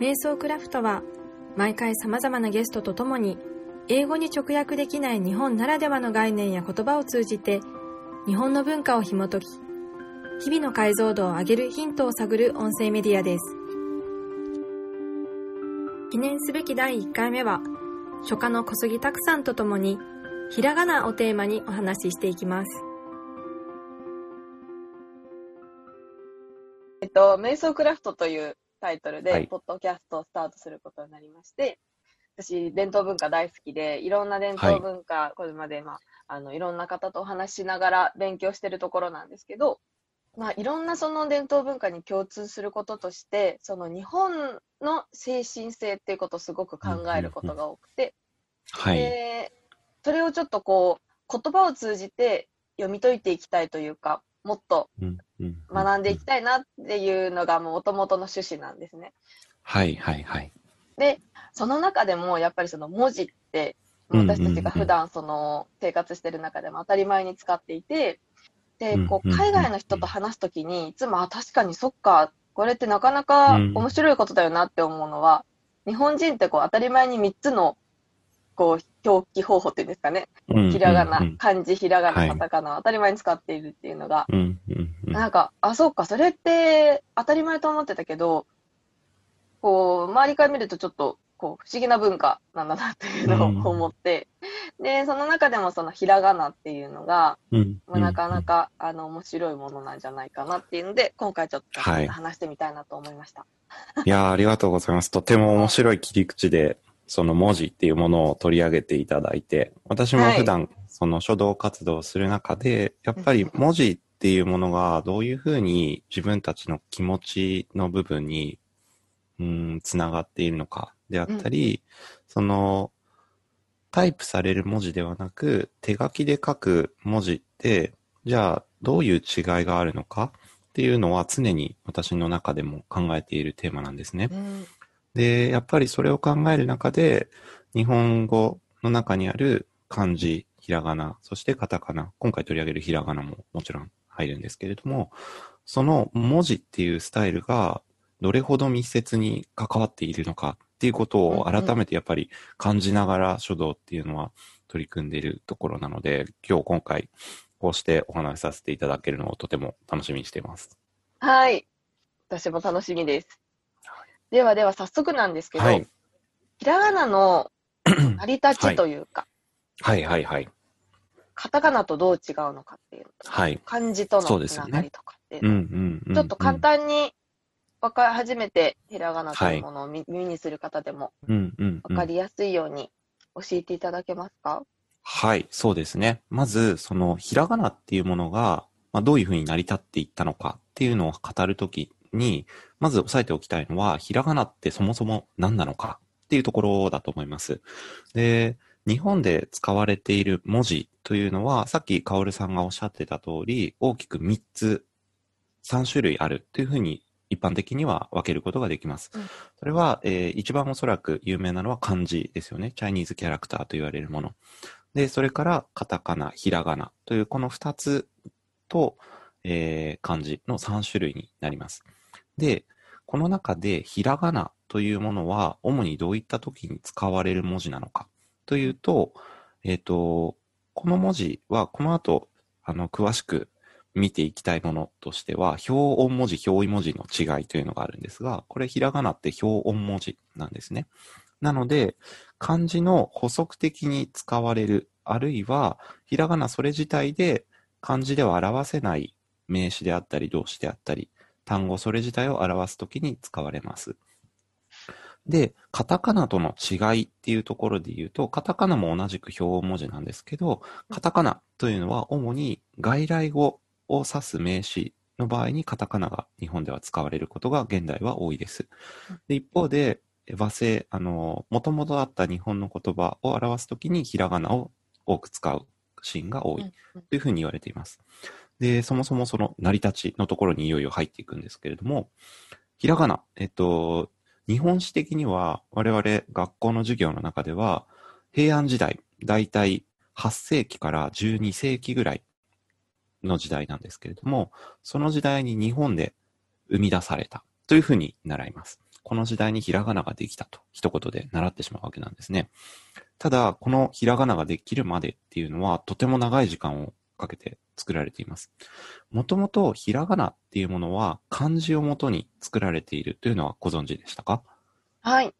瞑想クラフトは毎回様々なゲストと共に英語に直訳できない日本ならではの概念や言葉を通じて日本の文化を紐解き日々の解像度を上げるヒントを探る音声メディアです。記念すべき第1回目は書家の小杉拓さんと共にひらがなをテーマにお話ししていきます。えっと、瞑想クラフトというタイトルで、はい、ポッドキャストをスタートすることになりまして、私、伝統文化大好きで、いろんな伝統文化、はい、これまで、まあ、あの、いろんな方とお話しながら勉強してるところなんですけど、まあ、いろんなその伝統文化に共通することとして、その日本の精神性っていうことをすごく考えることが多くて、はい。で、それをちょっとこう、言葉を通じて読み解いていきたいというか、もっと学んでいきたいなっていうのがもともとの趣旨なんですね。はいはいはい。で、その中でもやっぱりその文字って私たちが普段その生活してる中でも当たり前に使っていて、で、こう海外の人と話すときにいつも、あ、確かにそっか、これってなかなか面白いことだよなって思うのは、日本人ってこう当たり前に3つのこう、表記方法っていうんですかね。ひらがな、漢字、ひらがな、カタカナ、当たり前に使っているっていうのが、なんか、あ、そうか、それって当たり前と思ってたけど、こう、周りから見るとちょっと、こう、不思議な文化なんだなっていうのを思って、で、その中でもそのひらがなっていうのが、まあ、なかなか、あの、面白いものなんじゃないかなっていうので、今回ちょっと話してみたいなと思いました。はい、いやありがとうございます。とても面白い切り口で、その文字っていうものを取り上げていただいて、私も普段その書道活動をする中で、やっぱり文字っていうものがどういうふうに自分たちの気持ちの部分に、うん、つながっているのかであったり、その、タイプされる文字ではなく、手書きで書く文字って、じゃあどういう違いがあるのかっていうのは常に私の中でも考えているテーマなんですね。うんで、やっぱりそれを考える中で、日本語の中にある漢字、ひらがな、そしてカタカナ、今回取り上げるひらがなももちろん入るんですけれども、その文字っていうスタイルがどれほど密接に関わっているのかっていうことを改めてやっぱり感じながら書道っていうのは取り組んでいるところなので、今日今回こうしてお話しさせていただけるのをとても楽しみにしています。はい。私も楽しみです。ではでは早速なんですけど、はい、ひらがなの 成り立ちというか、はい、はいはいはい。カタカナとどう違うのかっていう、はい、漢字とのつながりとかっていう、ちょっと簡単に分か初めてひらがなというものを耳にする方でも分かりやすいように教えていただけますか、はい、そうですね。まず、そのひらがなっていうものが、まあ、どういうふうに成り立っていったのかっていうのを語るときに、まず押さえておきたいのは、ひらがなってそもそも何なのかっていうところだと思います。で、日本で使われている文字というのは、さっきカオルさんがおっしゃってた通り、大きく3つ、3種類あるというふうに一般的には分けることができます。うん、それは、えー、一番おそらく有名なのは漢字ですよね。チャイニーズキャラクターと言われるもの。で、それからカタカナ、ひらがなというこの2つと、えー、漢字の3種類になります。で、この中でひらがなというものは主にどういった時に使われる文字なのかというと、えっ、ー、と、この文字はこの後、あの、詳しく見ていきたいものとしては、表音文字、表意文字の違いというのがあるんですが、これひらがなって表音文字なんですね。なので、漢字の補足的に使われる、あるいは、ひらがなそれ自体で漢字では表せない名詞であったり動詞であったり、単語それ自体を表すときに使われます。で、カタカナとの違いっていうところで言うと、カタカナも同じく表文字なんですけど、カタカナというのは主に外来語を指す名詞の場合にカタカナが日本では使われることが現代は多いです。で一方で、和製、あの、もともとあった日本の言葉を表すときにひらがなを多く使うシーンが多いというふうに言われています。で、そもそもその成り立ちのところにいよいよ入っていくんですけれども、ひらがな、えっと、日本史的には我々学校の授業の中では、平安時代、だいたい8世紀から12世紀ぐらいの時代なんですけれども、その時代に日本で生み出されたというふうに習います。この時代にひらがなができたと一言で習ってしまうわけなんですね。ただ、このひらがなができるまでっていうのはとても長い時間をかけて作られています。もともとひらがなっていうものは漢字をもとに作られているというのはご存知でしたか？はい。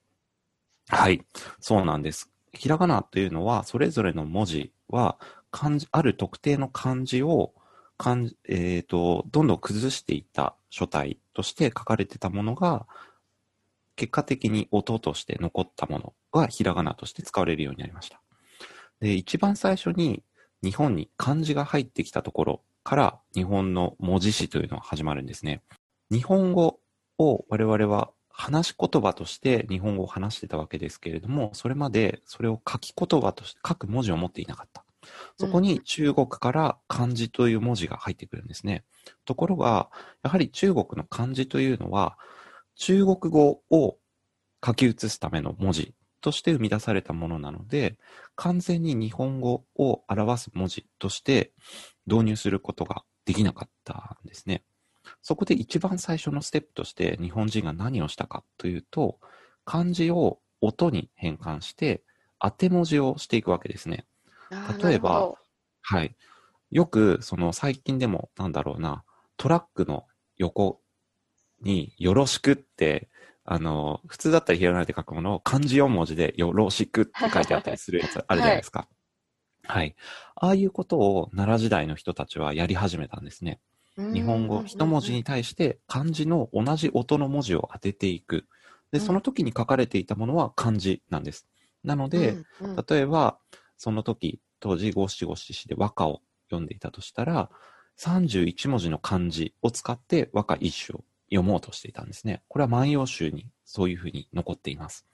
はい。そうなんです。ひらがなというのはそれぞれの文字は漢字、ある特定の漢字を漢字、えっ、ー、と、どんどん崩していった書体として書かれてたものが、結果的に音として残ったものがひらがなとして使われるようになりました。で、一番最初に日本に漢字が入ってきたところから日本の文字史というのは始まるんですね。日本語を我々は話し言葉として日本語を話してたわけですけれども、それまでそれを書き言葉として書く文字を持っていなかった。そこに中国から漢字という文字が入ってくるんですね。ところが、やはり中国の漢字というのは、中国語を書き写すための文字として生み出されたものなので、完全に日本語を表す文字として導入することができなかったんですね。そこで一番最初のステップとして日本人が何をしたかというと、漢字を音に変換して当て文字をしていくわけですね。例えば、はい。よく、その最近でも、なんだろうな、トラックの横によろしくって、あの、普通だったらひらがなで書くものを漢字4文字でよろしくって書いてあったりするやつあるじゃないですか。はい、はい。ああいうことを奈良時代の人たちはやり始めたんですね。日本語一文字に対して漢字の同じ音の文字を当てていく。で、その時に書かれていたものは漢字なんです。なので、例えば、その時、当時五七五七七で和歌を読んでいたとしたら、31文字の漢字を使って和歌一首を読もうとしていたんですね。これは万葉集にそういうふうに残っています。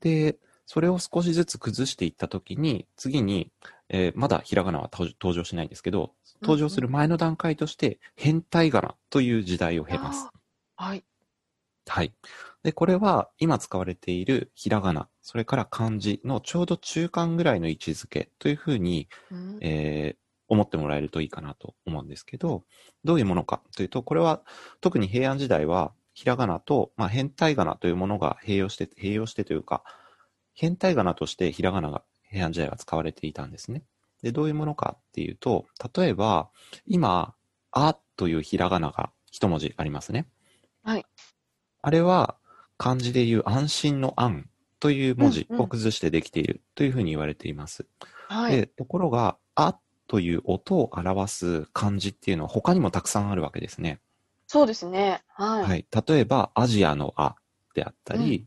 で、それを少しずつ崩していったときに、次に、えー、まだひらがなは登場しないんですけど、登場する前の段階として、変態仮名という時代を経ます。はい。はい。で、これは今使われているひらがな、それから漢字のちょうど中間ぐらいの位置づけというふうに、うん、えー、思ってもらえるといいかなと思うんですけど、どういうものかというと、これは特に平安時代は、ひらがなと、まあ、変態仮名というものが併用して、併用してというか、変態仮名としてひらがなが平安時代は使われていたんですね。で、どういうものかっていうと、例えば、今、あというひらがなが一文字ありますね。はい。あれは、漢字でいう安心の安という文字を崩してできているというふうに言われています。うんうん、はい。で、ところが、あという音を表す漢字っていうのは他にもたくさんあるわけですね。そうですね。はい。はい。例えば、アジアのあであったり、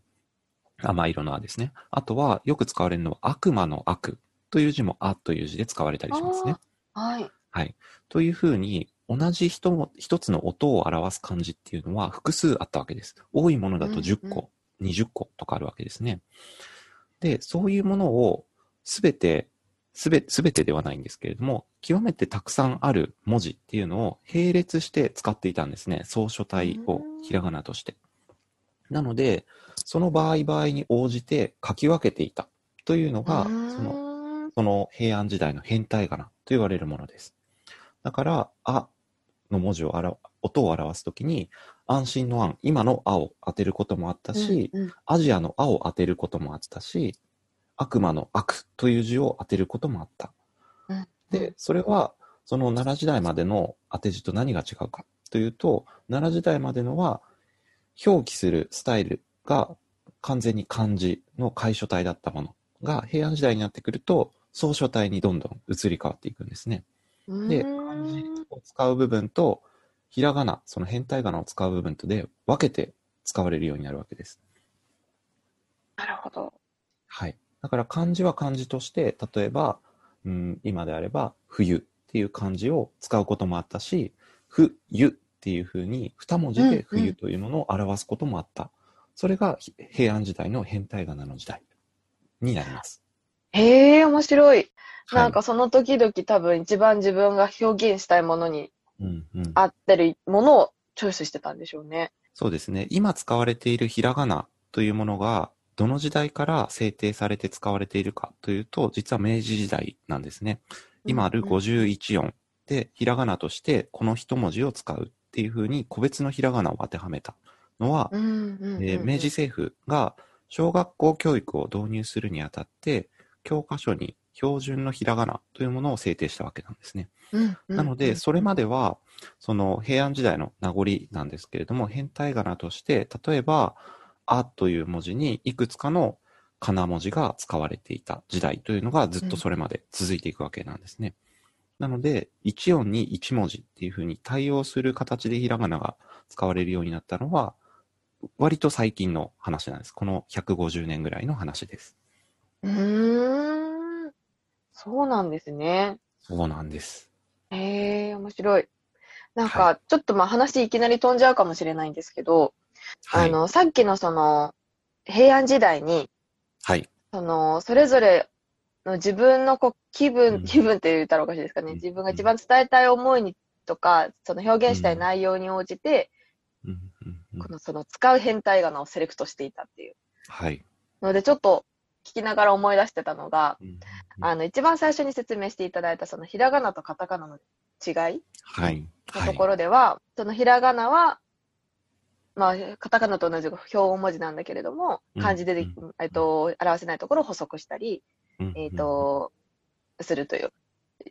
うん、甘色のあですね。あとは、よく使われるのは悪魔の悪という字もあという字で使われたりしますね。はい。はい。というふうに、同じ人も、一つの音を表す漢字っていうのは複数あったわけです。多いものだと10個、うんうん、20個とかあるわけですね。で、そういうものをすべてすべ、すべてではないんですけれども、極めてたくさんある文字っていうのを並列して使っていたんですね。総書体をひらがなとして。なので、その場合場合に応じて書き分けていたというのが、その、その平安時代の変態仮名と言われるものです。だから、あの文字を表、音を表すときに、安心の安、今のあを当てることもあったし、うんうん、アジアのあを当てることもあったし、悪魔の悪という字を当てることもあった。で、それは、その奈良時代までの当て字と何が違うかというと、奈良時代までのは、表記するスタイルが完全に漢字の楷書体だったものが、平安時代になってくると、総書体にどんどん移り変わっていくんですね。で、漢字を使う部分と、ひらがな、その変態仮名を使う部分とで分けて使われるようになるわけです。なるほど。はい。だから漢字は漢字として、例えば、うん、今であれば、冬っていう漢字を使うこともあったし、冬っていうふうに二文字で冬というものを表すこともあった。うんうん、それが平安時代の変態仮名の時代になります。へえ、面白い。なんかその時々多分一番自分が表現したいものに合ってるものをチョイスしてたんでしょうね。そうですね。今使われているひらがなというものがどの時代から制定されて使われているかというと、実は明治時代なんですね。今ある51音で、ひらがなとしてこの一文字を使うっていうふうに個別のひらがなを当てはめたのは、明治政府が小学校教育を導入するにあたって、教科書に標準のひらがなというものを制定したわけなんですね。なので、それまでは、その平安時代の名残なんですけれども、変体仮名として、例えば、あという文字にいくつかの仮名文字が使われていた時代というのがずっとそれまで続いていくわけなんですね。なので、一音に一文字っていうふうに対応する形でひらがなが使われるようになったのは、割と最近の話なんです。この150年ぐらいの話です。うーん。そうなんですね。そうなんです。へえ、面白い。なんはか、ちょっとまあ話いきなり飛んじゃうかもしれないんですけど、はい。あの、さっきのその、平安時代に、はい。その、それぞれの自分のこう気う分、ん気分って言ったらおかしいですかね。うん自分が一番伝えたい思いにとか、その表現したい内容に応じて、このその使う変体仮名をセレクトしていたっていう。はい。ので、ちょっと聞きながら思い出してたのが、あの、一番最初に説明していただいたそのひらがなとカタカナの違いはい。のところでは、そのひらがなは、まあ、カタカナと同じ表音文字なんだけれども、うん。漢字でで、うん。えっと、表せないところを補足したり、えっ、と、するという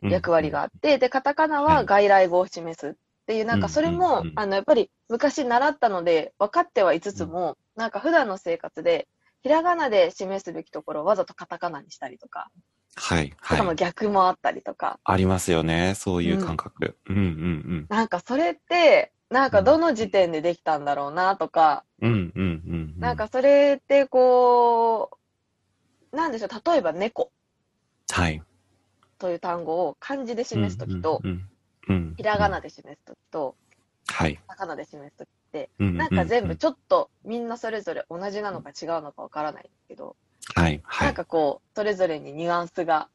役割があって、で、カタカナははい。外来語を示すっていう、なんかそれうんうん。もうん、あの、やっぱり昔習ったので分かってはいつつも、なんか普段の生活で、ひらがなで示すべきところをわざとカタカナにしたりとか、はい。とかもはい。逆もあったりとか、ありますよね。そういう感覚。うん。うん。なんかそれって、なんかどの時点でできたんだろうなとか、うん。うんうんうん。なんか、それってこう、なんでしょう、例えば猫はい。という単語を漢字で示すときと、ひらがなで示すときと、はい。カタカナで示すときって、うんなんか全うん部ちょっとみんなそれぞれ同じなのか違うのかわからないんですけど、はい。はい。なんかこう、それぞれにニュアンスが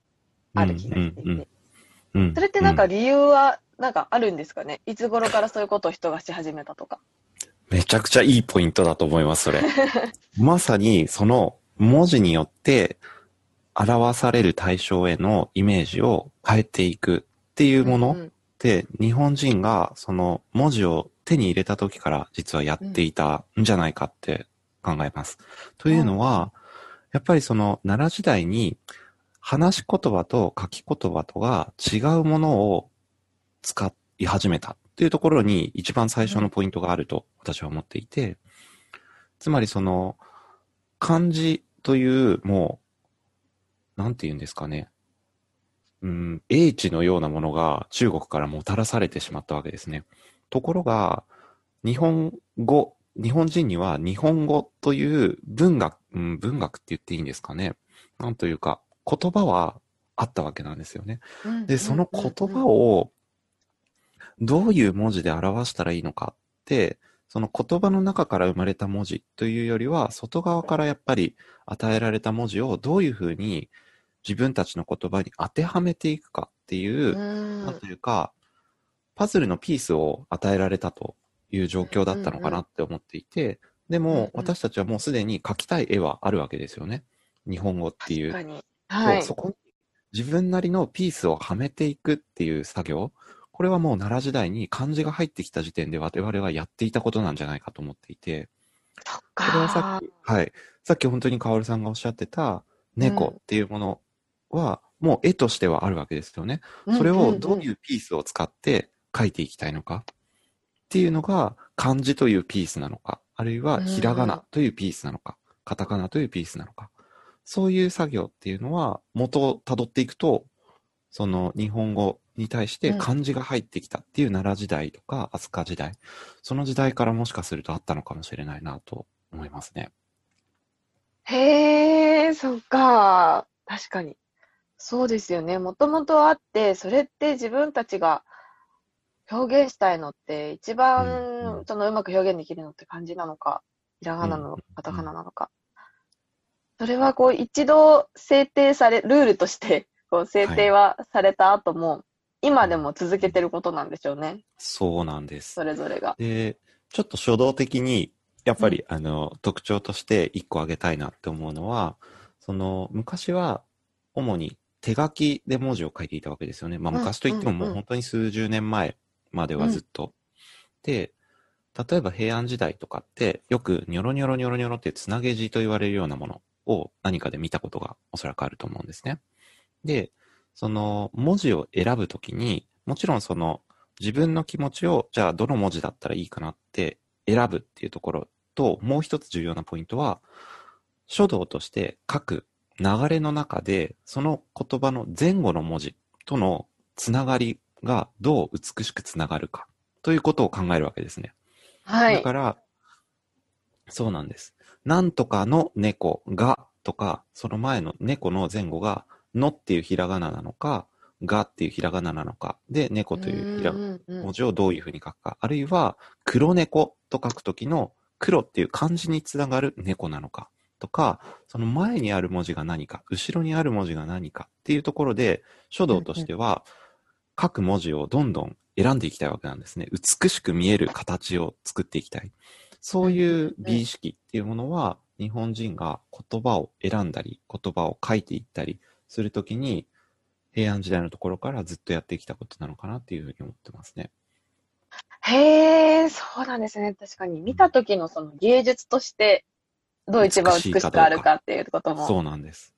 ある気がしていて、それってなんか理由はなんかあるんですかね？いつ頃からそういうことを人がし始めたとか。めちゃくちゃいいポイントだと思います、それ。まさに、その文字によって表される対象へのイメージを変えていくっていうものうんうんって、日本人がその文字を手に入れた時から実はやっていたんじゃないかって考えます。というのは、やっぱりその奈良時代に話し言葉と書き言葉とが違うものを使い始めたっていうところに一番最初のポイントがあると私は思っていて、つまりその漢字というもう、なんて言うんですかね。うん、英知のようなものが中国からもたらされてしまったわけですね。ところが、日本語、日本人には日本語という文学、うん、文学って言っていいんですかね。なんというか、言葉はあったわけなんですよね。で、その言葉をどういう文字で表したらいいのかって、その言葉の中から生まれた文字というよりは、外側からやっぱり与えられた文字をどういうふうに自分たちの言葉に当てはめていくかっていう、うんなんというか、パズルのピースを与えられたという状況だったのかなって思っていて、でも私たちはもうすでに描きたい絵はあるわけですよね。日本語っていう。はい。そこに自分なりのピースをはめていくっていう作業、これはもう奈良時代に漢字が入ってきた時点で我々はやっていたことなんじゃないかと思っていて、これはさかっき、はい、さっき本当にカオルさんがおっしゃってた猫っていうものは、もう絵としてはあるわけですよね。それをどういうピースを使って描いていきたいのか。っていうのが漢字というピースなのか、あるいはひらがなというピースなのか、カタカナというピースなのか。そういう作業っていうのは元を辿っていくと、その日本語に対して漢字が入ってきたっていう奈良時代とか飛鳥時代、その時代からもしかするとあったのかもしれないなと思いますね。へえ、そっか。確かに。そうですよね。もともとあって、それって自分たちが表現したいのって、一うん番うんそのうまく表現できるのって漢字なのか、ひらがななのカタカナなのか。それはこう一度制定され、ルールとしてこう制定はされた後も、今でも続けてることなんでしょうね。そうなんですそ。れぞれが。で、ちょっと初動的に、やっぱり、あの、特徴として一個挙げたいなって思うのは、その、昔は、主に手書きで文字を書いていたわけですよね。まあ、うん昔といってもうんうんもう本当に数十年前まではずっと。で、例えば平安時代とかって、よくニョロニョロニョロニョロってつなげ字と言われるようなものを何かで見たことがおそらくあると思うんですね。で、その文字を選ぶときに、もちろんその自分の気持ちを、じゃあどの文字だったらいいかなって選ぶっていうところと、もう一つ重要なポイントは、書道として書く流れの中で、その言葉の前後の文字とのつながりがどう美しくつながるかということを考えるわけですね。はい。だから、そうなんです。なんとかの猫がとか、その前の猫の前後が、のっていうひらがななのか、がっていうひらがななのか、で、猫というひら文字をどういうふうに書くか、あるいは、黒猫と書くときの、黒っていう漢字につながる猫なのか、とか、その前にある文字が何か、後ろにある文字が何かっていうところで、書道としては、書く文字をどんどん選んでいきたいわけなんですね。美しく見える形を作っていきたい。そういう美意識っていうものは、日本人が言葉を選んだり、言葉を書いていったりするときに、平安時代のところからずっとやってきたことなのかなっていうふうに思ってますね。へえ、そうなんですね。確かに。見た時のその芸術として、どう一番美しくあるかっていうことも。そうなんです。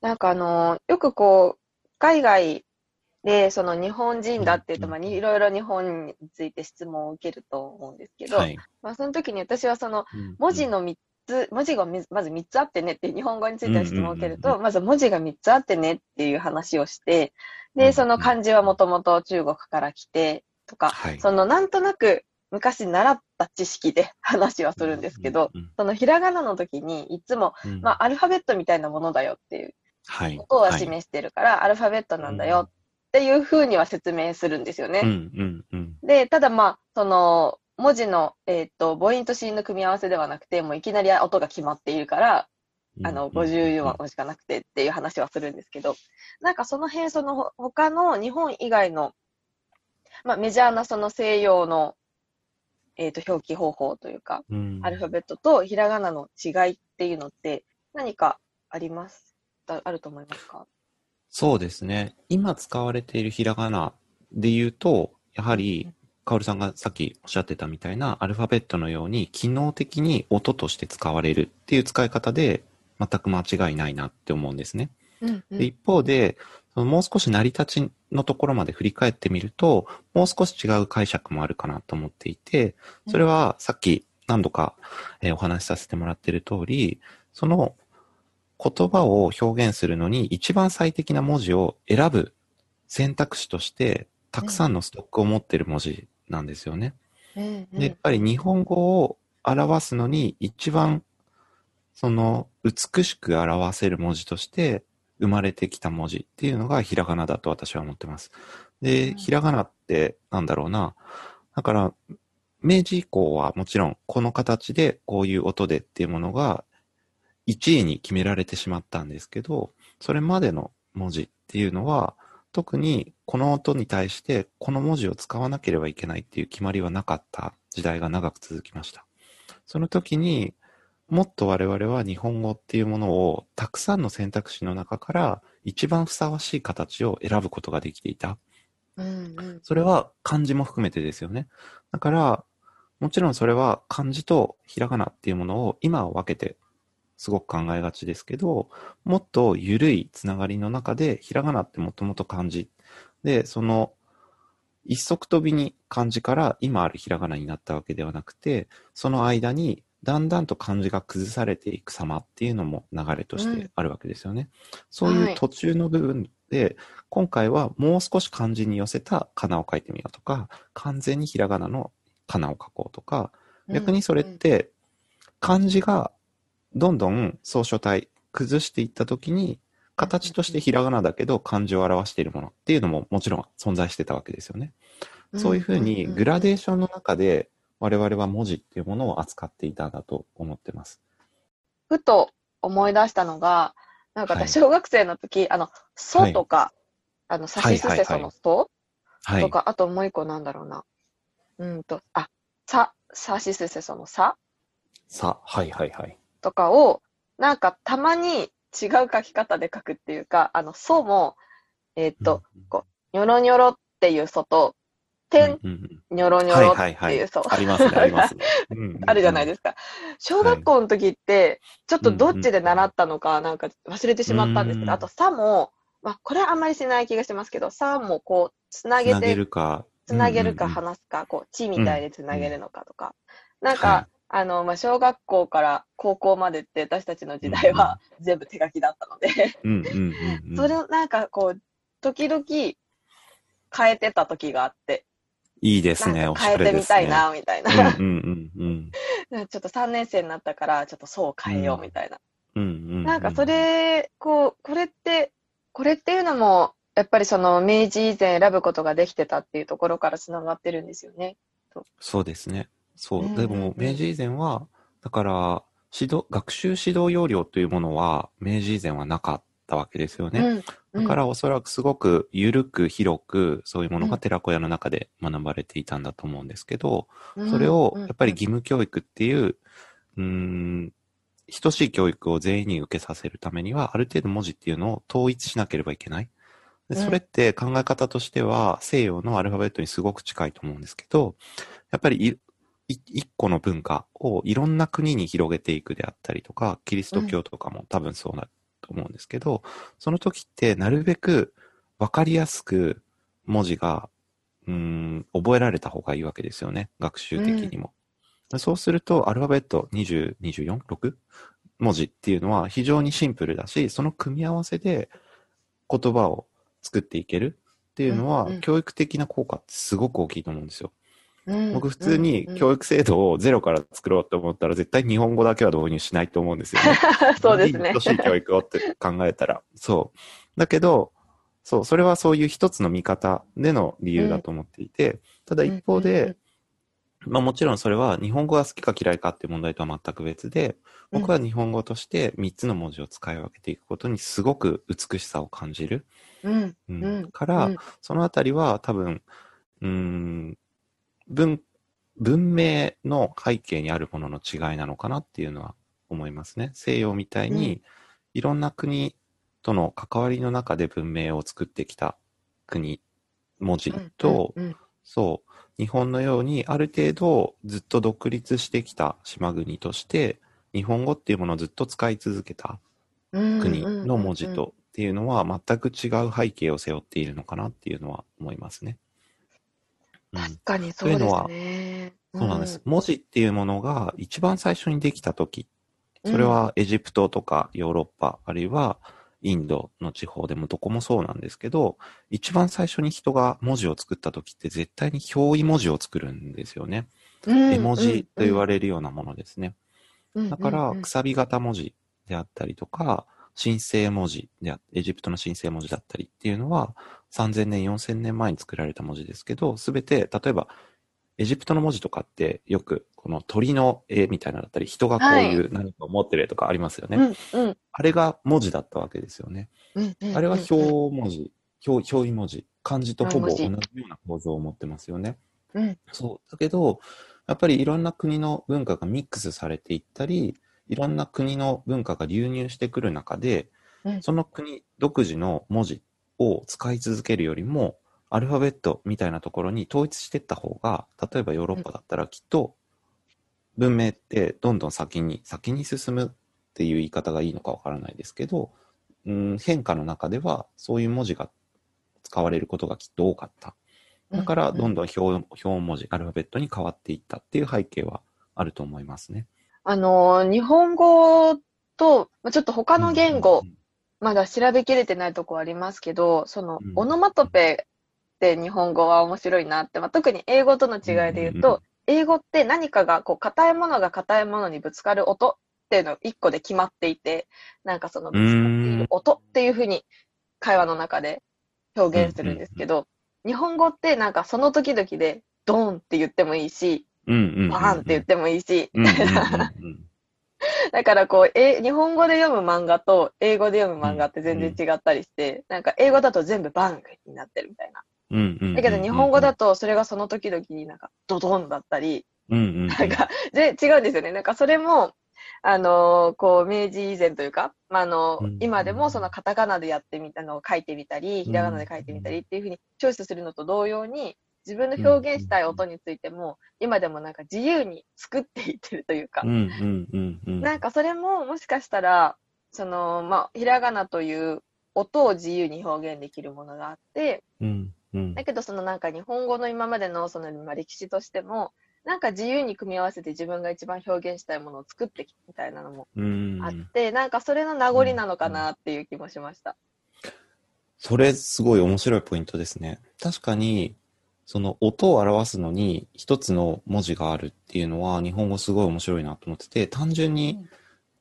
なんかあの、よくこう、海外で、その日本人だっていうと、うんまあ、にいろいろ日本について質問を受けると思うんですけど、はい。まあ、その時に私はその、うん文字の3つ、文字がみまず3つあってねって日本語についての質問を受けると、まず文字が3つあってねっていう話をして、で、その漢字はもともと中国から来てとか、はい。そのなんとなく昔習った知識で話はするんですけど、うん、そのひらがなの時にいつも、うんまあ、アルファベットみたいなものだよっていうはい。ことをはい示してるから、アルファベットなんだよっていうふうには説明するんですよね。うん、うん、うん。で、ただまあ、その、文字の、えっ、と、母音と子音の組み合わせではなくて、もういきなり音が決まっているから、あの、54音しかなくてっていう話はするんですけど、なんかその辺、そのほ他の日本以外の、まあメジャーなその西洋の、えっ、と、表記方法というか、うん。アルファベットとひらがなの違いっていうのって何かあります？ああると思いますか？そうですね。今使われているひらがなで言うと、やはり、カオルさんがさっきおっしゃってたみたいなアルファベットのように機能的に音として使われるっていう使い方で全く間違いないなって思うんですね。うんで一方で、もう少し成り立ちのところまで振り返ってみると、もう少し違う解釈もあるかなと思っていて、それはさっき何度かえーお話しさせてもらっている通り、その言葉を表現するのに一番最適な文字を選ぶ選択肢として、たくさんのストックを持っている文字なんですよね。で、やっぱり日本語を表すのに一番その美しく表せる文字として生まれてきた文字っていうのがひらがなだと私は思ってます。で、うんひらがなってなんだろうな。だから、明治以降はもちろんこの形でこういう音でっていうものが1位に決められてしまったんですけど、それまでの文字っていうのは特にこの音に対してこの文字を使わなければいけないっていう決まりはなかった時代が長く続きました。その時にもっと我々は日本語っていうものをたくさんの選択肢の中から一番ふさわしい形を選ぶことができていた。うんうんそれは漢字も含めてですよね。だから、もちろんそれは漢字とひらがなっていうものを今は分けてすごく考えがちですけど、もっと緩いつながりの中で、ひらがなってもともと漢字。で、その、一足飛びに漢字から今あるひらがなになったわけではなくて、その間にだんだんと漢字が崩されていく様っていうのも流れとしてあるわけですよね。そういう途中の部分で、今回はもう少し漢字に寄せたかなを書いてみようとか、完全にひらがなのかなを書こうとか、逆にそれって漢字がどんどん総書体崩していった時に、形としてひらがなだけど漢字を表しているものっていうのももちろん存在してたわけですよね。そういうふうにグラデーションの中で我々は文字っていうものを扱っていたんだと思ってます。ふと思い出したのが、なんかはい私小学生の時、あの、ソとか、あの、サシスセソのソはいと。か、あともう一個なんだろうな。うんと、あ、サ、サシスセソのサさ、はいはいはい。とかを、なんかたまに違う書き方で書くっていうか、あの、ソも、えっと、うん、こニョロニョロっていうソと、点ニョロニョロっていう、そう。ありますね、ありますね。あるじゃないですか。小学校の時って、ちょっとどっちで習ったのか、なんか忘れてしまったんですけど、あと、さも、まあ、これはあんまりしない気がしますけど、さもこう、つなげて、つなげるか、つなげるか話すか、こう、地みたいでつなげるのかとか。なんか、あの、まあ、小学校から高校までって私たちの時代は全部手書きだったのでそれをなんかこう、時々変えてた時があって。いいですね、変えてみたいな、みたいな。ちょっと3年生になったから、ちょっとそう変えよう、みたいな。なんかそれ、こう、これって、これっていうのも、やっぱりその明治以前選ぶことができてたっていうところから繋がってるんですよね。そうですね。そう。でも、明治以前は、だから、指導、学習指導要領というものは、明治以前はなかったわけですよね。だから、おそらくすごく緩く広く、そういうものが寺子屋の中で学ばれていたんだと思うんですけど、それを、やっぱり義務教育っていう、うん、等しい教育を全員に受けさせるためには、ある程度文字っていうのを統一しなければいけない。でそれって考え方としては西洋のアルファベットにすごく近いと思うんですけど、やっぱり一個の文化をいろんな国に広げていくであったりとか、キリスト教とかも多分そうなと思うんですけど、うん、その時ってなるべくわかりやすく文字が、うん、覚えられた方がいいわけですよね。学習的にも。うん、そうすると、アルファベット20、24、6文字っていうのは非常にシンプルだし、その組み合わせで言葉を作っていけるっていうのは、うんうん、教育的な効果ってすごく大きいと思うんですよ。僕普通に教育制度をゼロから作ろうと思ったら絶対日本語だけは導入しないと思うんですよね。そうですね。しい教育をって考えたら。そう。だけど、そう、それはそういう一つの見方での理由だと思っていて、ただ一方で、まあもちろんそれは日本語が好きか嫌いかって問題とは全く別で、僕は日本語として3つの文字を使い分けていくことにすごく美しさを感じる。うん。うん、から、そのあたりは多分、うん、文、文明の背景にあるものの違いなのかなっていうのは思いますね。西洋みたいに、いろんな国との関わりの中で文明を作ってきた国、文字と、そう、日本のようにある程度ずっと独立してきた島国として、日本語っていうものをずっと使い続けた国の文字とっていうのは全く違う背景を背負っているのかなっていうのは思いますね。確かにそうですね。そうなんです。文字っていうものが一番最初にできた時、それはエジプトとかヨーロッパ、あるいはインドの地方でもどこもそうなんですけど、一番最初に人が文字を作った時って絶対に表意文字を作るんですよね。絵文字と言われるようなものですね。だから、くさび型文字であったりとか、神聖文字であ、エジプトの神聖文字だったりっていうのは、3000年、4000年前に作られた文字ですけど、すべて、例えば、エジプトの文字とかってよくこの鳥の絵みたいなだったり、人がこういう何かを持ってる絵とかありますよね。はいうんうん、あれが文字だったわけですよね。うんうん、あれは表文字、表、表意文字。漢字とほぼ同じような構造を持ってますよね。うん、そう。だけど、やっぱりいろんな国の文化がミックスされていったり、いろんな国の文化が流入してくる中で、うん、その国独自の文字を使い続けるよりも、アルファベットみたいなところに統一していった方が、例えばヨーロッパだったらきっと文明ってどんどん先に、先に進むっていう言い方がいいのかわからないですけど、うん、変化の中ではそういう文字が使われることがきっと多かった。だからどんどん表表文字、アルファベットに変わっていったっていう背景はあると思いますね。あの、日本語と、ちょっと他の言語、まだ調べきれてないとこありますけど、その、オノマトペって日本語は面白いなって、まあ、特に英語との違いで言うと、英語って何かが、こう、硬いものが硬いものにぶつかる音っていうの一個で決まっていて、なんかそのぶつかっている音っていうふうに会話の中で表現するんですけど、日本語ってなんかその時々でドーンって言ってもいいし、バーンって言ってもいいし、みたいな。だからこう、え、日本語で読む漫画と英語で読む漫画って全然違ったりして、なんか英語だと全部バンになってるみたいな。だけど日本語だとそれがその時々になんかドドンだったり、なんか、で、違うんですよね。なんかそれも、あのー、こう、明治以前というか、まあ、あのー、今でもそのカタカナでやってみたのを書いてみたり、ひらがなで書いてみたりっていうふうにチョイスするのと同様に、自分の表現したい音についても、今でもなんか自由に作っていってるというか。なんかそれももしかしたら、その、まあ、ひらがなという音を自由に表現できるものがあって、うんうんだけどそのなんか日本語の今までのそのまあ歴史としても、なんか自由に組み合わせて自分が一番表現したいものを作ってきたみたいなのもうんあって、なんかそれの名残なのかなっていう気もしました。それすごい面白いポイントですね。確かに、その音を表すのに一つの文字があるっていうのは日本語すごい面白いなと思ってて、単純に、うん。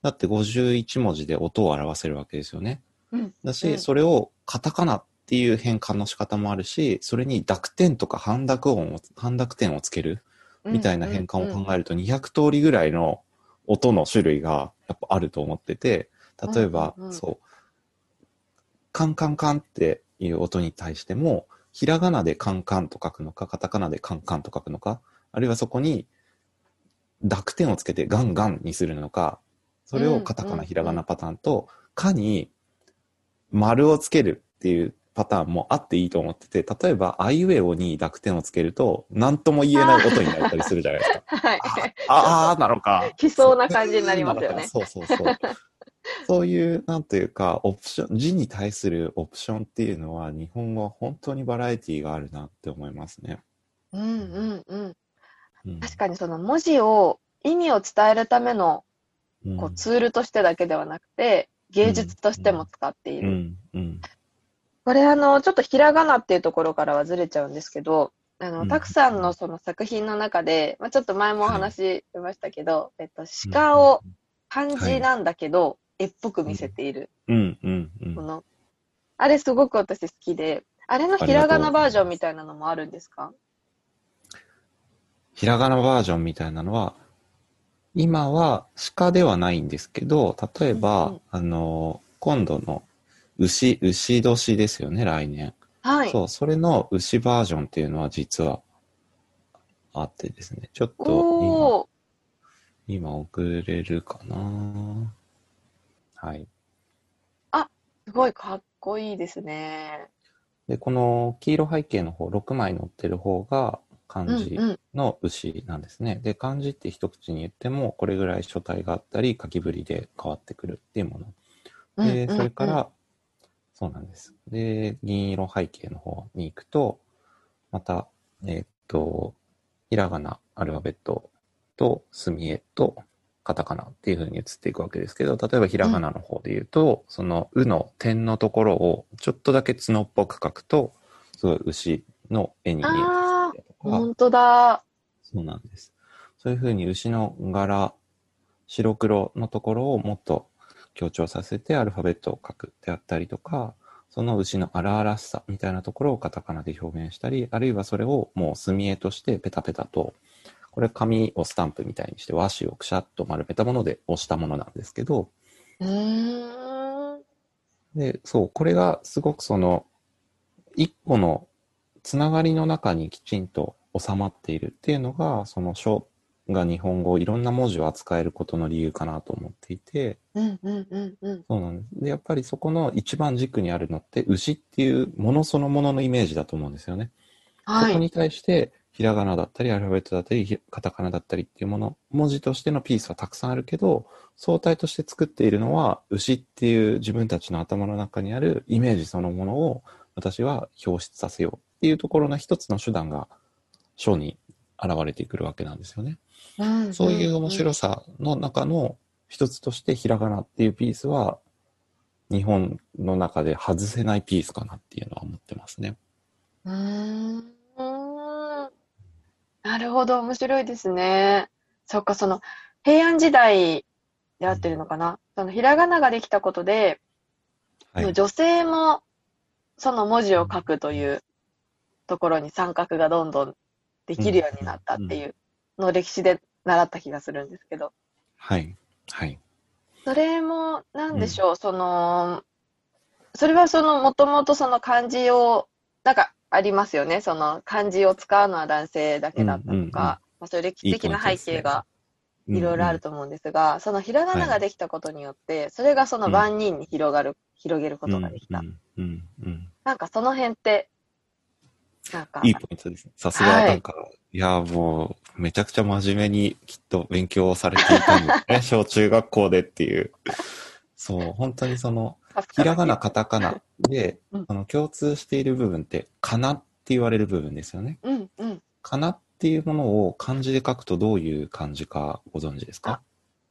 だって51文字で音を表せるわけですよね。うん。だし、うん。それをカタカナっていう変換の仕方もあるし、それに濁点とか半濁音を、半濁点をつけるみたいな変換を考えると200通りぐらいの音の種類がやっぱあると思ってて、例えば、うんうんうん。そう、カンカンカンっていう音に対しても、ひらがなでカンカンと書くのか、カタカナでカンカンと書くのか、あるいはそこに濁点をつけてガンガンにするのか、それをカタカナ、ひらがなパターンと、かに丸をつけるっていうパターンもあっていいと思ってて、例えば、アイウェオに濁点をつけると、何とも言えない音になったりするじゃないですか。はい。ああー、なのか。悲壮な感じになりますよね。そうそうそう。そういう、なんというか、オプション、字に対するオプションっていうのは、日本語は本当にバラエティがあるなって思いますね。うんうんうん。うん、確かにその文字を、意味を伝えるためのにこうツールとしてだけではなくて、芸術としても使っている。うん、うん、これあの、ちょっとひらがなっていうところからはずれちゃうんですけど、あの、うんたくさんのその作品の中で、まあ、ちょっと前もお話ししましたけど、えっと、鹿を漢字なんだけど、絵っぽく見せているうん、うん、うんも。の。あれすごく私好きで、あれのひらがなバージョンみたいなのもあるんですか？ひらがなバージョンみたいなのは、今は鹿ではないんですけど、例えば、うんうんあの、今度の牛、牛年ですよね、来年。はい。そう、それの牛バージョンっていうのは実はあってですね。ちょっと。今、今送れるかなはい。すごいかっこいいですね。で、この黄色背景の方、6枚載ってる方が漢字うんうん。の牛なんですね。で、漢字って一口に言っても、これぐらい書体があったり、書きぶりで変わってくるっていうもの。で、うんうんそれから、そうなんです。で、銀色背景の方に行くと、また、えーっと、ひらがな、アルファベットと、墨絵と、カタカナっていう風に移っていくわけですけど、例えばひらがなの方で言うと、その、うの点のところを、ちょっとだけ角っぽく書くと、すごい牛の絵に見えたりだとか、本当だ。そうなんです。そういう風に牛の柄、白黒のところをもっと強調させてアルファベットを書くであったりとか、その牛の荒々しさみたいなところをカタカナで表現したり、あるいはそれをもう墨絵としてペタペタと、これ紙をスタンプみたいにして和紙をくしゃっと丸めたもので押したものなんですけど、うーん。で、そう、これがすごくその、一個のつながりの中にきちんと収まっているっていうのが、その書が日本語、いろんな文字を扱えることの理由かなと思っていて、うんうんうんうん。そうなんです。で、やっぱりそこの一番軸にあるのって、牛っていうものそのもののイメージだと思うんですよね。はい。そこに対して、ひらがなだったり、アルファベットだったり、ひカタカナだったりっていうもの、文字としてのピースはたくさんあるけど、相対として作っているのは、牛っていう自分たちの頭の中にあるイメージそのものを、私は表出させようっていうところの一つの手段が、書に現れてくるわけなんですよね。うんそういう面白さの中の一つとして、ひらがなっていうピースは、日本の中で外せないピースかなっていうのは思ってますね。なるほど、面白いですね。そっか、その、平安時代であってるのかな。その、ひらがなができたことで、はい。女性も、その文字を書くというところに参画がどんどんできるようになったっていうのを歴史で習った気がするんですけど。はい。はい。それも、なんでしょう、その、それはその、もともとその漢字を、なんかありますよね。その漢字を使うのは男性だけだったとか、うんうんうんまあ、そういう歴史的な背景がうんうんいろいろあると思うんですが、そのひらがなができたことによって、それがその万人に広がる、広げることができた。うんうんうんうんなんかその辺って、なんか。いいポイントですね。さすが、なんか、はい、いや、もう、めちゃくちゃ真面目にきっと勉強されていたんですね。小中学校でっていう。そう、本当にその、ひらがな、カタカナで、うん、あの共通している部分って、かなって言われる部分ですよね。うんうん。かなっていうものを漢字で書くとどういう漢字かご存知ですか？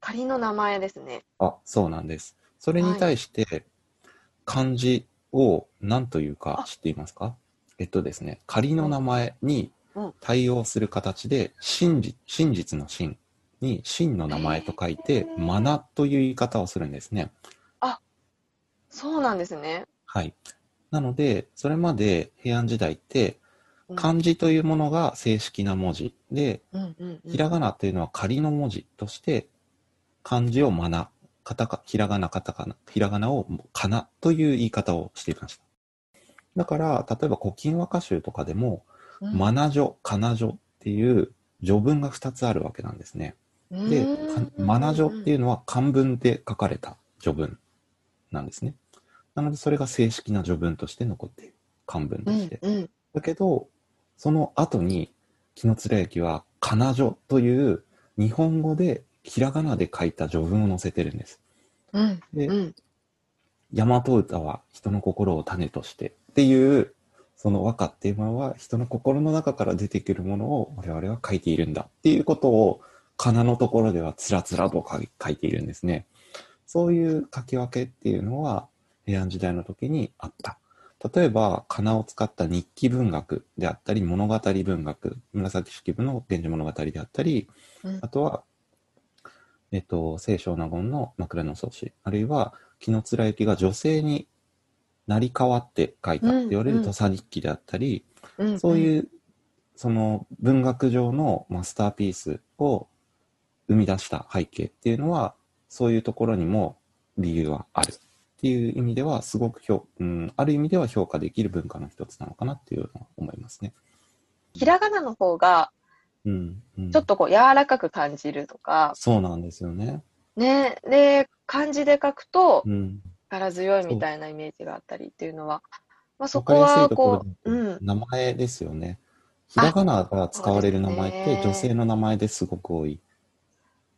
仮の名前ですね。あ、そうなんです。それに対して、漢字を何というか知っていますか？えっとですね、仮の名前に対応する形で、真実真実の真に真の名前と書いて、マナという言い方をするんですね。あ、そうなんですね。はい。なので、それまで平安時代って、漢字というものが正式な文字で、ひらがなというのは仮の文字として、漢字をマナ、カタカ、ひらがな、カタカナ、ひらがなをかなという言い方をしていました。だから、例えば古今和歌集とかでも、マナジョ、カナジョっていう序文が2つあるわけなんですね。で、マナジョっていうのは漢文で書かれた序文なんですね。なので、それが正式な序文として残っている。漢文として。うんうん、だけど、その後に、紀貫之は、カナジョという日本語で、ひらがなで書いた序文を載せてるんです。うん、で、うん、大和歌は人の心を種としてっていう、その和歌っていうものは人の心の中から出てくるものを我々は書いているんだっていうことを、かなのところではつらつらと書いているんですね。そういう書き分けっていうのは平安時代の時にあった。例えば、かなを使った日記文学であったり、物語文学、紫式部の源氏物語であったり、うん、あとは、えっと、清少納言の枕草子、あるいは、紀貫之が女性になり変わって書いたって言われる土佐日記であったり、うんうん、そういう、その文学上のマスターピースを生み出した背景っていうのは、そういうところにも理由はあるっていう意味では、すごく評、うん、ある意味では評価できる文化の一つなのかなっていうのは思いますね。ひらがなの方が、うん、うん、ちょっとこう柔らかく感じるとか。そうなんですよね。ね。で、漢字で書くと、力強いみたいなイメージがあったりっていうのは、まあそこはこう、うん。名前ですよね。ひらがなが使われる名前って女性の名前ですごく多い。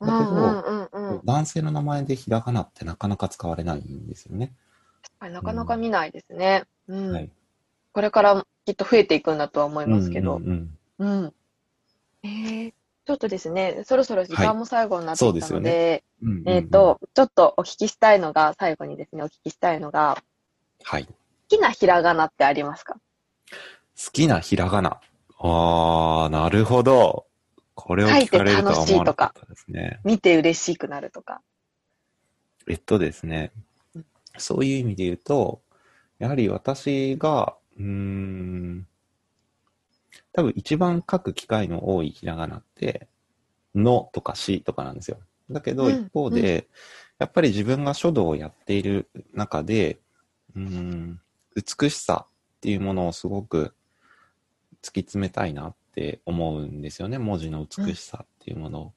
だけど、うんうんうんうん、男性の名前でひらがなってなかなか使われないんですよね。なかなか見ないですね。うん。はい、これからきっと増えていくんだとは思いますけど。うん、うん、うん。えー、ちょっとですね、そろそろ時間も最後になってきたので、はい、えっ、ー、と、ちょっとお聞きしたいのが、最後にですね、お聞きしたいのが、はい。好きなひらがなってありますか？好きなひらがな。あー、なるほど。これを聞かれるとは思わなかったですね。見て嬉しくなるとか。えっとですね、そういう意味で言うと、やはり私が、うーん、多分一番書く機会の多いひらがなって、のとかしとかなんですよ。だけど一方で、うんうん、やっぱり自分が書道をやっている中で、うん、美しさっていうものをすごく突き詰めたいなって思うんですよね。文字の美しさっていうものを。うん、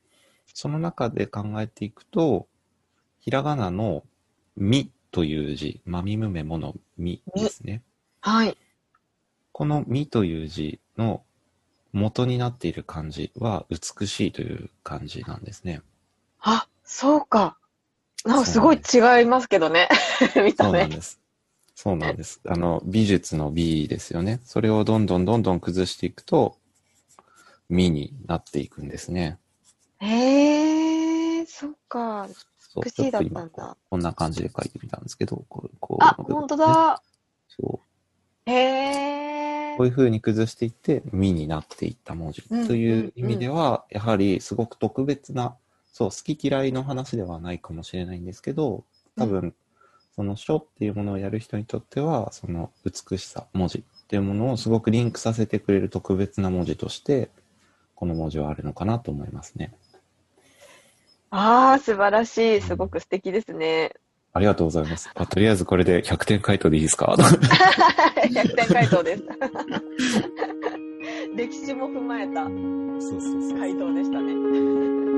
その中で考えていくと、ひらがなのみという字、まみむめものみですね。はい。このみという字の元になっている漢字は美しいという漢字なんですね。あ、そうか。なんかすごい違いますけどね。見た目。そうなんです。そうなんです。あの、美術の美ですよね。それをどんどんどんどん崩していくと、美になっていくんですね。へえー、そっか。美しいだったんだ。こんな感じで書いてみたんですけど、こう、こう、あ、本当だ。そう。へえ。こういう風に崩していって、みになっていった文字という意味では、やはりすごく特別な、そう、好き嫌いの話ではないかもしれないんですけど、多分、その書っていうものをやる人にとっては、その美しさ、文字っていうものをすごくリンクさせてくれる特別な文字として、この文字はあるのかなと思いますね。ああ、素晴らしい。すごく素敵ですね。ありがとうございます。あとりあえずこれで100点回答でいいですか ?100 点回答です。歴史も踏まえた回答でしたね。